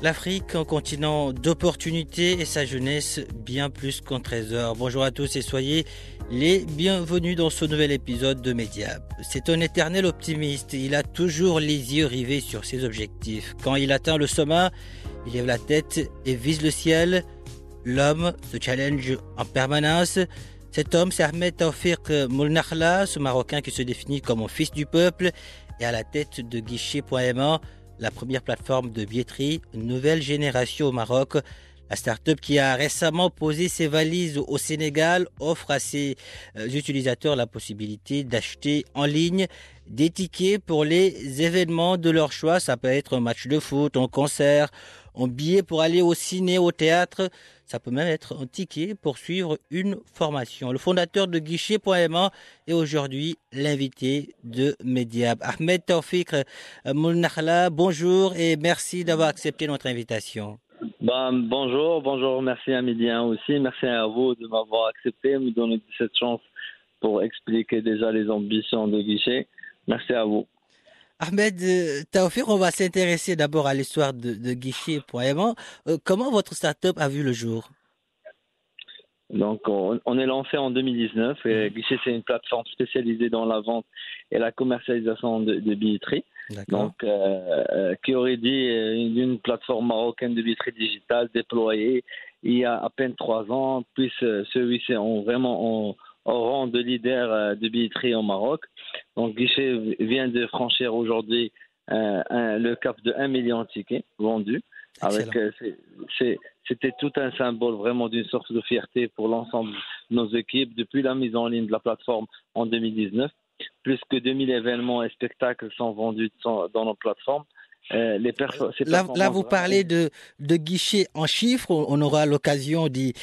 L'Afrique, un continent d'opportunités et sa jeunesse bien plus qu'un trésor. Bonjour à tous et soyez les bienvenus dans ce nouvel épisode de Mediap. C'est un éternel optimiste. Il a toujours les yeux rivés sur ses objectifs. Quand il atteint le sommet, il lève la tête et vise le ciel. L'homme se challenge en permanence. Cet homme, c'est Ahmed Taufik Moulnakhla, ce Marocain qui se définit comme fils du peuple et à la tête de guichet.ma la première plateforme de billetterie nouvelle génération au Maroc. La start-up qui a récemment posé ses valises au Sénégal offre à ses utilisateurs la possibilité d'acheter en ligne des tickets pour les événements de leur choix. Ça peut être un match de foot, un concert, un billet pour aller au ciné, au théâtre. Ça peut même être un ticket pour suivre une formation. Le fondateur de guichet.ma est aujourd'hui l'invité de Mediab. Ahmed Taufik Moulnakhla, bonjour et merci d'avoir accepté notre invitation. Ben, bonjour, bonjour, merci à Médien aussi. Merci à vous de m'avoir accepté, me donner cette chance pour expliquer déjà les ambitions de guichet. Merci à vous. Ahmed Taoufir, on va s'intéresser d'abord à l'histoire de, de Guichet.ma. Euh, comment votre start-up a vu le jour? Donc, on, on, est lancé en 2019. Et Guichet, c'est une plateforme spécialisée dans la vente et la commercialisation de, de billetterie. Donc, euh, qui aurait dit une plateforme marocaine de billetterie digitale déployée il y a à peine trois ans, puis celui-ci ont vraiment au rang de leader de billetterie au Maroc. Donc, Guichet vient de franchir aujourd'hui euh, le cap de 1 million de tickets vendus. Avec, euh, c'était tout un symbole vraiment d'une sorte de fierté pour l'ensemble de nos équipes depuis la mise en ligne de la plateforme en 2019. Plus que 2000 événements et spectacles sont vendus dans nos plateformes. Euh, les là, là, vous parlez de, de guichets en chiffres, on aura l'occasion d'y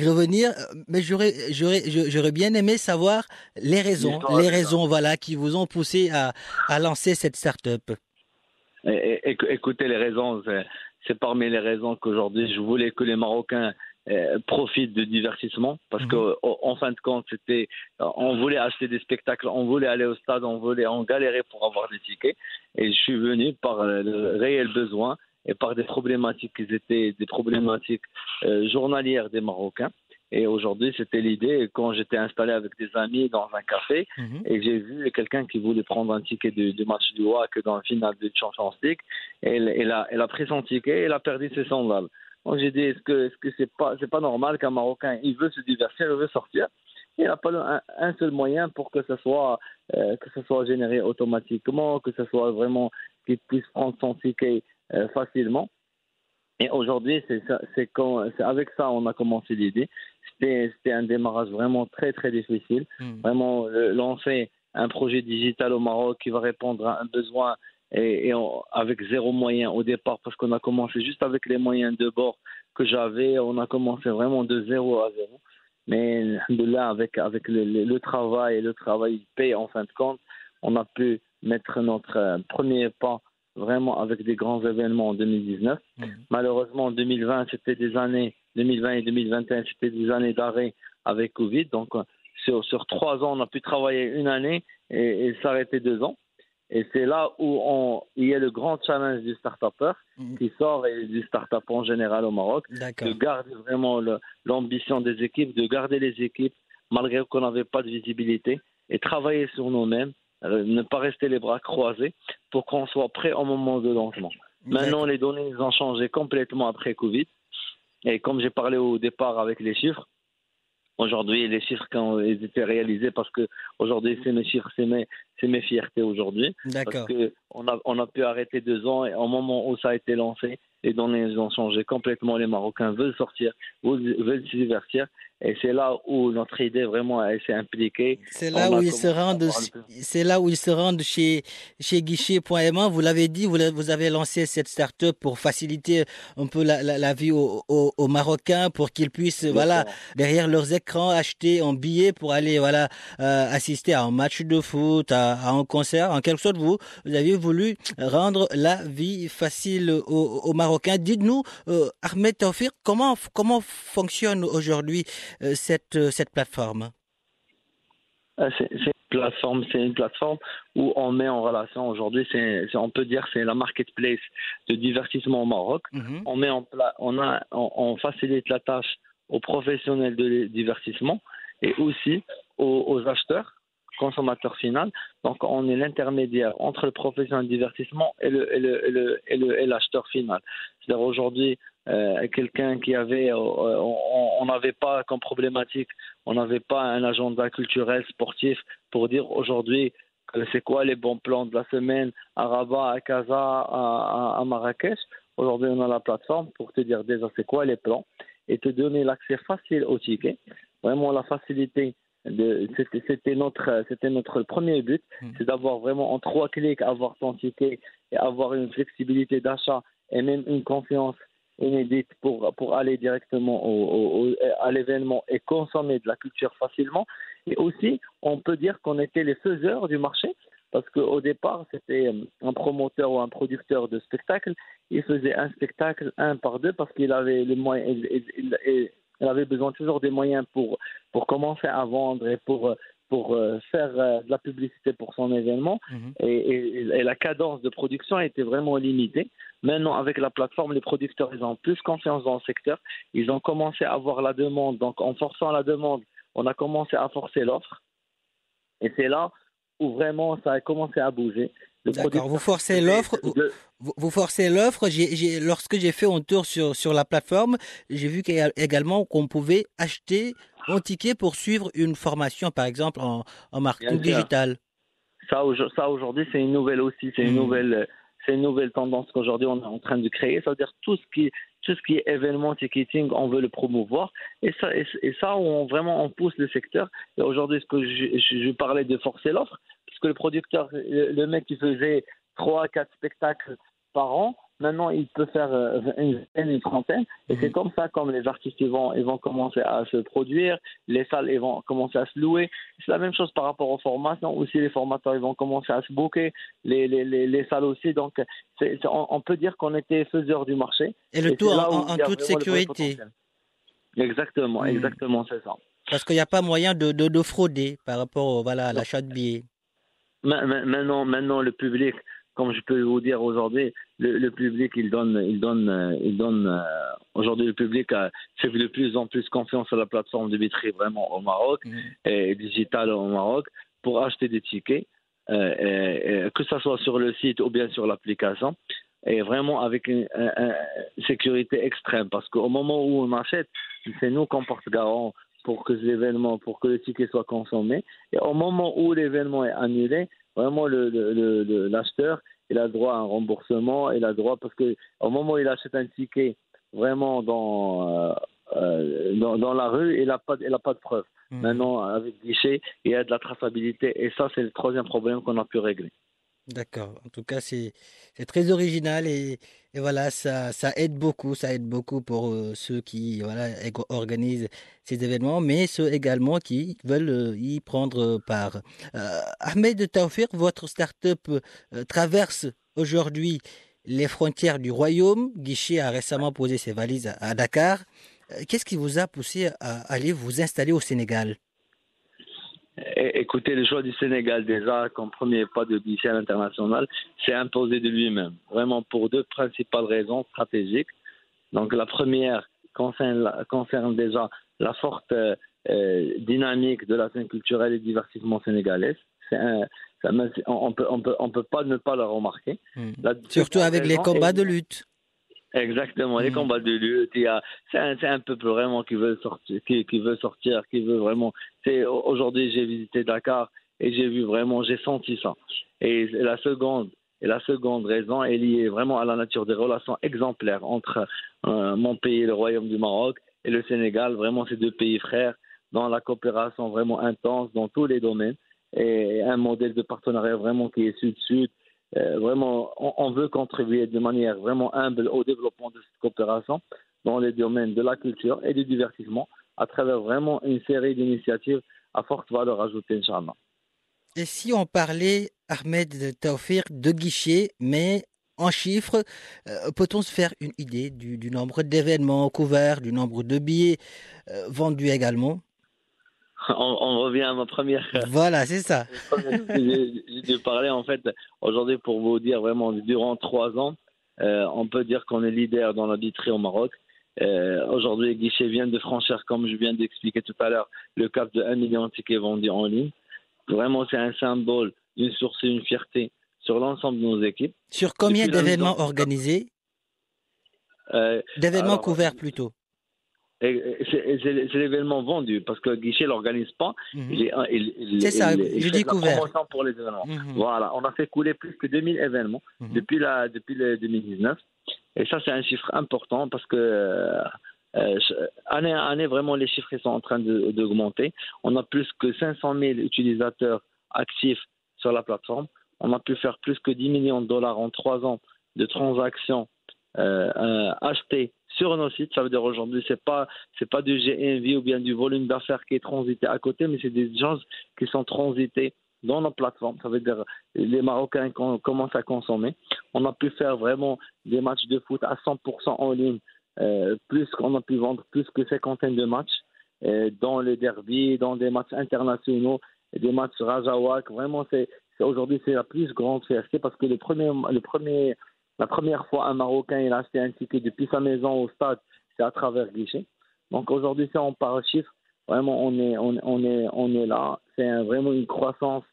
revenir, mais j'aurais j'aurais bien aimé savoir les raisons, les raisons voilà qui vous ont poussé à, à lancer cette start-up. Écoutez, les raisons, c'est parmi les raisons qu'aujourd'hui je voulais que les Marocains euh, profitent de divertissement parce mmh. que en fin de compte c'était on voulait acheter des spectacles on voulait aller au stade on voulait on galérait pour avoir des tickets et je suis venu par le réel besoin et par des problématiques qui étaient des problématiques euh, journalières des Marocains et aujourd'hui, c'était l'idée quand j'étais installé avec des amis dans un café mmh. et j'ai vu quelqu'un qui voulait prendre un ticket du, du match du WAC dans le final de Champions League. Elle, elle, a, elle a pris son ticket et elle a perdu ses sandales. Donc j'ai dit est-ce que est-ce que c'est pas c'est pas normal qu'un Marocain il veut se divertir, il veut sortir, il n'a pas un, un, seul moyen pour que ce soit euh, que ce soit généré automatiquement, que ce soit vraiment qu'il puisse prendre son ticket euh, facilement. Et aujourd'hui, c'est avec ça on a commencé l'idée. C'était un démarrage vraiment très très difficile. Mmh. Vraiment lancer un projet digital au Maroc qui va répondre à un besoin et, et on, avec zéro moyen au départ parce qu'on a commencé juste avec les moyens de bord que j'avais. On a commencé vraiment de zéro à zéro. Mais de là, avec, avec le, le, le, travail et le travail paye en fin de compte, on a pu mettre notre premier pas vraiment avec des grands événements en 2019. Mmh. Malheureusement, en 2020, c'était des années, 2020 et 2021, c'était des années d'arrêt avec Covid. Donc, sur, sur trois ans, on a pu travailler une année et, et s'arrêter deux ans. Et c'est là où on, il y a le grand challenge du start-upper mmh. qui sort et du start-up en général au Maroc, de garder vraiment l'ambition des équipes, de garder les équipes malgré qu'on n'avait pas de visibilité et travailler sur nous-mêmes, euh, ne pas rester les bras croisés pour qu'on soit prêt au moment de lancement. Maintenant, les données ont changé complètement après Covid. Et comme j'ai parlé au départ avec les chiffres, aujourd'hui, les chiffres quand ils étaient réalisés, parce que aujourd'hui, c'est mes chiffres, c'est mes, c'est mes fiertés aujourd'hui. Parce qu'on a, on a pu arrêter deux ans et au moment où ça a été lancé, les données ont changé complètement. Les Marocains veulent sortir, veulent se divertir. Et c'est là où notre idée vraiment s'est impliquée. C'est là, où ils se rendent, c'est là où ils se rendent chez, chez Guichet.ma. Vous l'avez dit, vous, vous avez lancé cette start-up pour faciliter un peu la, la, vie aux, aux, Marocains pour qu'ils puissent, voilà, derrière leurs écrans, acheter un billet pour aller, voilà, euh, assister à un match de foot, à, à, un concert. En quelque sorte, vous, vous avez voulu rendre la vie facile aux, aux Marocains. Dites-nous, euh, Ahmed Taufir, comment, comment fonctionne aujourd'hui euh, cette, euh, cette plateforme? Ah, c'est une plateforme, c'est une plateforme où on met en relation aujourd'hui, c'est, on peut dire c'est la marketplace de divertissement au Maroc. Mhm. On met en on a, on, facilite la tâche aux professionnels de divertissement et aussi aux, acheteurs consommateurs final. Donc, on est l'intermédiaire entre le professionnel de divertissement et le, et le, et le, et l'acheteur final. C'est-à-dire aujourd'hui, euh, quelqu'un qui avait, euh, on n'avait pas comme problématique, on n'avait pas un agenda culturel sportif pour dire aujourd'hui c'est quoi les bons plans de la semaine à Rabat, à Casa, à, à, Marrakech. Aujourd'hui, on a la plateforme pour te dire déjà c'est quoi les plans et te donner l'accès facile au ticket. Vraiment la facilité. C'était notre, c'était notre premier but, hmm. c'est d'avoir vraiment en trois clics avoir ton ticket et avoir une flexibilité d'achat et même une confiance inédite pour, pour aller directement au, à l'événement et consommer de la culture facilement. Et aussi, on peut dire qu'on était les faiseurs du marché parce qu'au départ, c'était euh, un promoteur ou un producteur de spectacle. Il faisait un spectacle un par deux parce qu'il avait les moyens, il, avait besoin toujours des moyens pour, pour commencer à vendre et pour pour euh, faire euh, de la publicité pour son événement mhm. et, la cadence de production était vraiment limitée. Maintenant, avec la plateforme, les producteurs ils ont plus confiance dans le secteur. Ils ont commencé à avoir la demande. Donc, en forçant la demande, on a commencé à forcer l'offre. Et c'est là où vraiment ça a commencé à bouger. D'accord. Vous forcez l'offre. Vous, forcez l'offre. lorsque j'ai fait un tour sur, sur la plateforme, j'ai vu également qu'on pouvait acheter un ticket pour suivre une formation, par exemple, en, en marketing digital. Ça, ça aujourd'hui, c'est une nouvelle aussi. C'est une hmm. nouvelle c'est une nouvelle tendance qu'aujourd'hui on est en train de créer. Ça veut dire tout ce qui, tout ce qui est événement ticketing, on veut le promouvoir. Et ça, et, ça on, vraiment, on pousse le secteur. Et aujourd'hui, ce que je, je, parlais de forcer l'offre, parce que le producteur, le, mec qui faisait trois, quatre spectacles par an, Maintenant, il peut faire euh, une une trentaine. Et c'est mhm. comme ça, comme les artistes ils vont, ils vont commencer à se produire, les salles ils vont commencer à se louer. C'est la même chose par rapport aux formations. Aussi, les formateurs ils vont commencer à se booker, les, les, les, salles aussi. Donc, on, peut dire qu'on était faiseurs du marché. Et le tout en, toute sécurité. Exactement, hmm. exactement, c'est ça. Parce qu'il n'y a pas moyen de, de, frauder par rapport voilà, à l'achat de billets. Maintenant, maintenant, le public, comme je peux vous dire aujourd'hui, le, public, il donne, il donne, il donne. Euh, aujourd'hui, le public a fait de plus en plus confiance à la plateforme de vitrine vraiment au Maroc mhm. et digital au Maroc pour acheter des tickets, euh, que ce soit sur le site ou bien sur l'application, et vraiment avec une, sécurité extrême, parce qu'au moment où on achète, c'est nous qu'on porte garant pour que l'événement, pour que le ticket soit consommé, et au moment où l'événement est annulé, vraiment l'acheteur, le, il a droit à un remboursement, il a droit parce que au moment où il achète un ticket vraiment dans euh, euh, dans, la rue, il n'a pas, il a pas de preuve. Mmh. Maintenant, avec guichet, il y a de la traçabilité et ça, c'est le troisième problème qu'on a pu régler. D'accord. En tout cas, c'est très original et, voilà, ça, aide beaucoup. Ça aide beaucoup pour euh, ceux qui voilà, organisent ces événements, mais ceux également qui veulent euh, y prendre part. Euh, Ahmed Taufir, votre start-up traverse aujourd'hui les frontières du royaume. Guichet a récemment posé ses valises à Dakar. Qu'est-ce qui vous a poussé à aller vous installer au Sénégal? Écoutez, le choix du Sénégal déjà comme premier pas de guichet à l'international, c'est imposé de lui-même, vraiment pour deux principales raisons stratégiques. Donc la première concerne, concerne déjà la forte euh, dynamique de la scène culturelle et divertissement sénégalaise. Un, on peut, on peut, on peut pas ne pas le remarquer. Hmm. Surtout avec les combats de lutte. Exactement, les Mhm. combats de lutte, c'est un, peuple vraiment qui veut sortir, qui, qui veut sortir, qui veut vraiment. Aujourd'hui j'ai visité Dakar et j'ai vu vraiment, j'ai senti ça. Et la seconde, et la seconde raison est liée vraiment à la nature des relations exemplaires entre euh, mon pays, le Royaume du Maroc, et le Sénégal. Vraiment, ces deux pays frères dans la coopération vraiment intense dans tous les domaines et un modèle de partenariat vraiment qui est sud-sud. Euh, vraiment, on, veut contribuer de manière vraiment humble au développement de cette coopération dans les domaines de la culture et du divertissement à travers vraiment une série d'initiatives à forte valeur ajoutée, Inch'Allah. Et si on parlait, Ahmed Taufir, de guichets, mais en chiffres, euh, peut-on se faire une idée du, du nombre d'événements couverts, du nombre de billets euh, vendus également? On, on revient à ma première Voilà, c'est ça. j'ai dû parler en fait aujourd'hui pour vous dire vraiment durant trois ans, euh, on peut dire qu'on est leader dans la au Maroc. Euh, aujourd'hui, Guichet vient de franchir, comme je viens d'expliquer tout à l'heure, le cap de 1 million de tickets vendus en ligne. Vraiment, c'est un symbole, une source et une fierté sur l'ensemble de nos équipes. Sur combien d'événements organisés Euh, D'événements couverts plutôt. C'est l'événement vendu parce que Guichet l'organise pas. Mhm. Il il- C'est ça, il- il je fait dis de la couvert. pour les événements. Mhm. Voilà, on a fait couler plus que 2000 événements Mhm. depuis, la, depuis le 2019. Et ça, c'est un chiffre important parce que euh, euh, année à année, vraiment, les chiffres sont en train d'augmenter. On a plus que 500 000 utilisateurs actifs sur la plateforme. On a pu faire plus que 10 millions de dollars en trois ans de transactions euh, achetées sur nos sites. Ça veut dire aujourd'hui, c'est pas c'est pas du GNV ou bien du volume d'affaires qui est transité à côté, mais c'est des gens qui sont transités dans nos plateformes. Ça veut dire les Marocains com- commencent à consommer. On a pu faire vraiment des matchs de foot à 100% en ligne, euh, plus qu'on a pu vendre plus que cinquantaine de matchs euh, dans les derbies, dans des matchs internationaux, des matchs Rajawak. Vraiment, c'est- aujourd'hui c'est la plus grande fierté parce que le premier, le premier, la première fois un Marocain il a acheté un ticket depuis sa maison au stade, c'est à travers guichet. Donc aujourd'hui, si on parle chiffres, vraiment on est, on, on est, on est là. C'est un- vraiment une croissance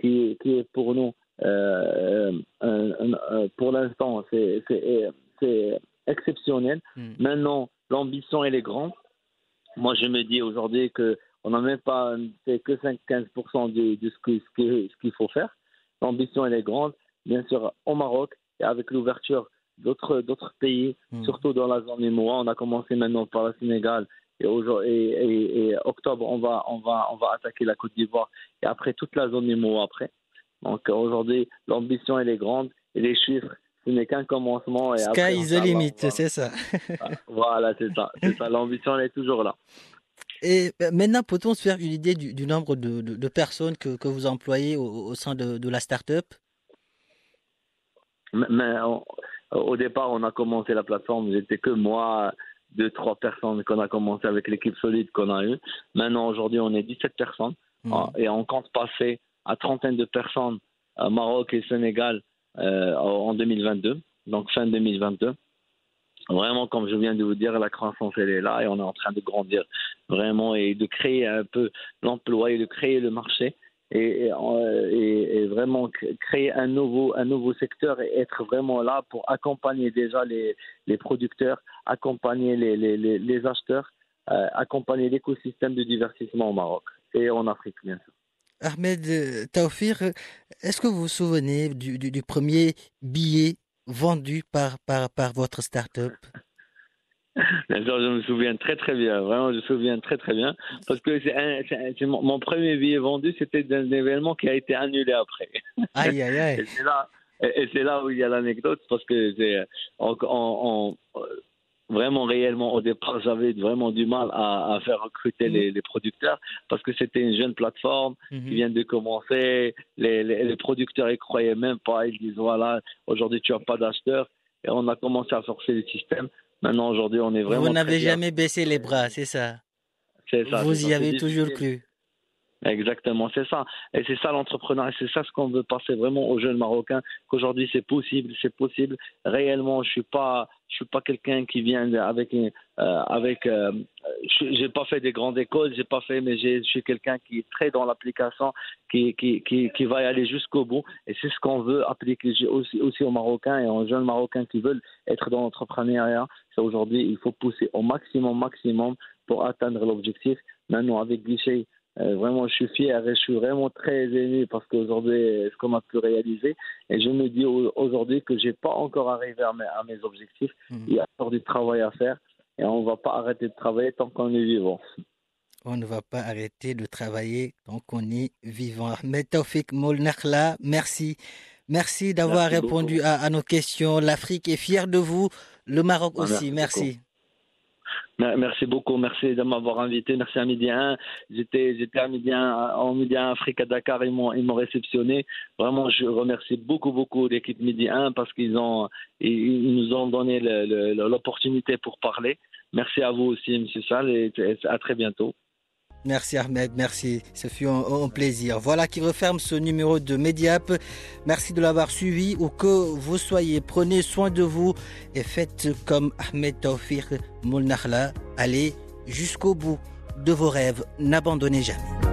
qui, qui est pour nous, euh, un- un- pour l'instant, c'est c'est- c'est exceptionnel. Mm. Maintenant, l'ambition, elle est grande. Moi, je me dis aujourd'hui que on n'a même pas fait que 5-15% de, de ce que- ce que- ce qu'il faut faire. L'ambition, elle est grande. Bien sûr, au Maroc, et avec l'ouverture d'autres d'autres pays, Mm. surtout dans la zone MOA, on a commencé maintenant par le Sénégal. Et, et, et- et octobre, on va, on, va, on va attaquer la Côte d'Ivoire. Et après, toute la zone MOA après. Donc aujourd'hui, l'ambition, elle est grande. Et les chiffres, ce n'est qu'un commencement. Et après, Sky is the limit, c'est ça. Voilà, c'est ça. C'est ça. L'ambition, elle est toujours là. Et euh, maintenant, peut-on se faire une idée du, du nombre de, de- de personnes que, que vous employez au, au sein de, de la start-up? Mais, on- au départ, on a commencé la plateforme, j'étais que moi, deux, trois personnes qu'on a commencé avec l'équipe solide qu'on a eue. Maintenant, aujourd'hui, on est 17 personnes Mhm. Ah, et on compte passer à trentaine de personnes à Maroc et Sénégal euh, en 2022, donc fin 2022. Vraiment, comme je viens de vous dire, la croissance, elle est là et on est en train de grandir vraiment et de créer un peu l'emploi et de créer le marché et, vraiment cr- créer un nouveau, un nouveau secteur et être vraiment là pour accompagner déjà les, les producteurs, accompagner les, les, les, acheteurs, euh, accompagner l'écosystème de divertissement au Maroc et en Afrique, bien sûr. Ahmed euh, Taoufir, est-ce que vous vous souvenez du, du- du premier billet vendu par, par, par votre start-up? Sûr, je me souviens très très bien. Vraiment, je me souviens très très bien. Parce que c'est un- c'est un- c'est mon, mon premier billet vendu, c'était d'un événement qui a été annulé après. Aïe, aïe, aïe. Et c'est là, et, et c'est là où il y a l'anecdote, parce que c'est on- on- on- vraiment réellement au départ, j'avais vraiment du mal à, à faire recruter les, les producteurs, parce que c'était une jeune plateforme qui Mhm. vient de commencer. Les, les, les producteurs ils croyaient même pas. Ils disent voilà, aujourd'hui tu as pas d'acheteurs. Et on a commencé à forcer le système. Maintenant aujourd'hui, on est vraiment. Vous n'avez jamais baissé les bras, c'est ça C'est ça, Vous y avez toujours cru Exactement, c'est ça. Et c'est ça l'entrepreneur. Et c'est ça ce qu'on veut passer vraiment aux jeunes Marocains. Qu'aujourd'hui c'est possible, c'est possible. Réellement, je suis pas, je suis pas quelqu'un qui vient avec, euh, avec. Euh, j'ai pas fait des grandes écoles, j'ai pas fait, mais je suis quelqu'un qui est très dans l'application, qui, qui, qui, va y aller jusqu'au bout. Et c'est ce qu'on veut appliquer aussi, aussi aux Marocains et aux jeunes Marocains qui veulent être dans l'entrepreneuriat. C'est aujourd'hui, il faut pousser au maximum, maximum pour atteindre l'objectif. Maintenant, avec Guichet, vraiment, je suis fier et je suis vraiment très ému parce qu'aujourd'hui, ce qu'on a pu réaliser. Et je me dis aujourd'hui que j'ai pas encore arrivé à mes, objectifs. Mhm. Il y a encore du travail à faire et on ne va pas arrêter de travailler tant qu'on est vivant. On ne va pas arrêter de travailler tant qu'on est vivant. Ahmed Taufik Molnakhla, merci. Merci d'avoir répondu à, nos questions. L'Afrique est fière de vous, le Maroc aussi. merci. Merci beaucoup, merci de m'avoir invité. Merci à Midi 1. J'étais, j'étais à Midi 1, en Midi 1 Afrique à Dakar, ils m'ont, ils m'ont réceptionné. Vraiment, je remercie beaucoup, beaucoup l'équipe Midi 1 parce qu'ils ont, ils nous ont donné l'opportunité pour parler. Merci à vous aussi, M. Sall, et à très bientôt. Merci Ahmed, merci. Ce fut un, plaisir. Voilà qui referme ce numéro de Mediap. Merci de l'avoir suivi. Où que vous soyez, prenez soin de vous et faites comme Ahmed Taufir Moulnahla. Allez jusqu'au bout de vos rêves. N'abandonnez jamais.